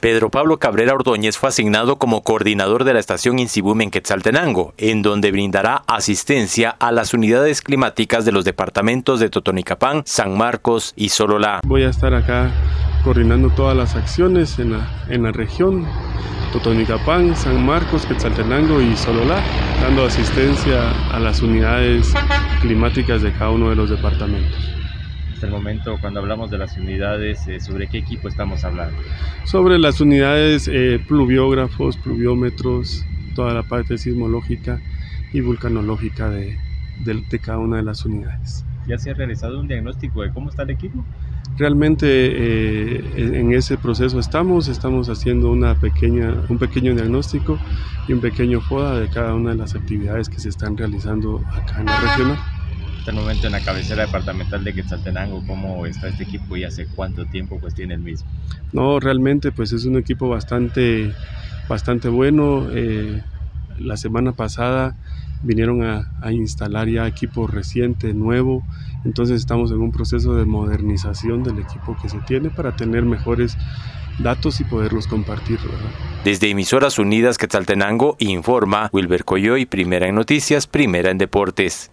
Pedro Pablo Cabrera Ordóñez fue asignado como coordinador de la estación Insibum en Quetzaltenango, en donde brindará asistencia a las unidades climáticas de los departamentos de Totonicapán, San Marcos y Sololá. Voy a estar acá coordinando todas las acciones en la, en la región, Totonicapán, San Marcos, Quetzaltenango y Sololá, dando asistencia a las unidades climáticas de cada uno de los departamentos hasta el momento cuando hablamos de las unidades, eh, ¿sobre qué equipo estamos hablando? Sobre las unidades eh, pluviógrafos, pluviómetros, toda la parte sismológica y vulcanológica de, de, cada una de las unidades. ¿Ya se ha realizado un diagnóstico de cómo está el equipo? Realmente eh, en ese proceso estamos, estamos haciendo una pequeña, un pequeño diagnóstico y un pequeño FODA de cada una de las actividades que se están realizando acá en la región el momento en la cabecera departamental de Quetzaltenango, ¿cómo está este equipo y hace cuánto tiempo pues tiene el mismo? No, realmente pues es un equipo bastante, bastante bueno. Eh, la semana pasada vinieron a, a, instalar ya equipo reciente, nuevo, entonces estamos en un proceso de modernización del equipo que se tiene para tener mejores datos y poderlos compartir. Desde Emisoras Unidas Quetzaltenango informa Wilber Coyoy, primera en noticias, primera en deportes.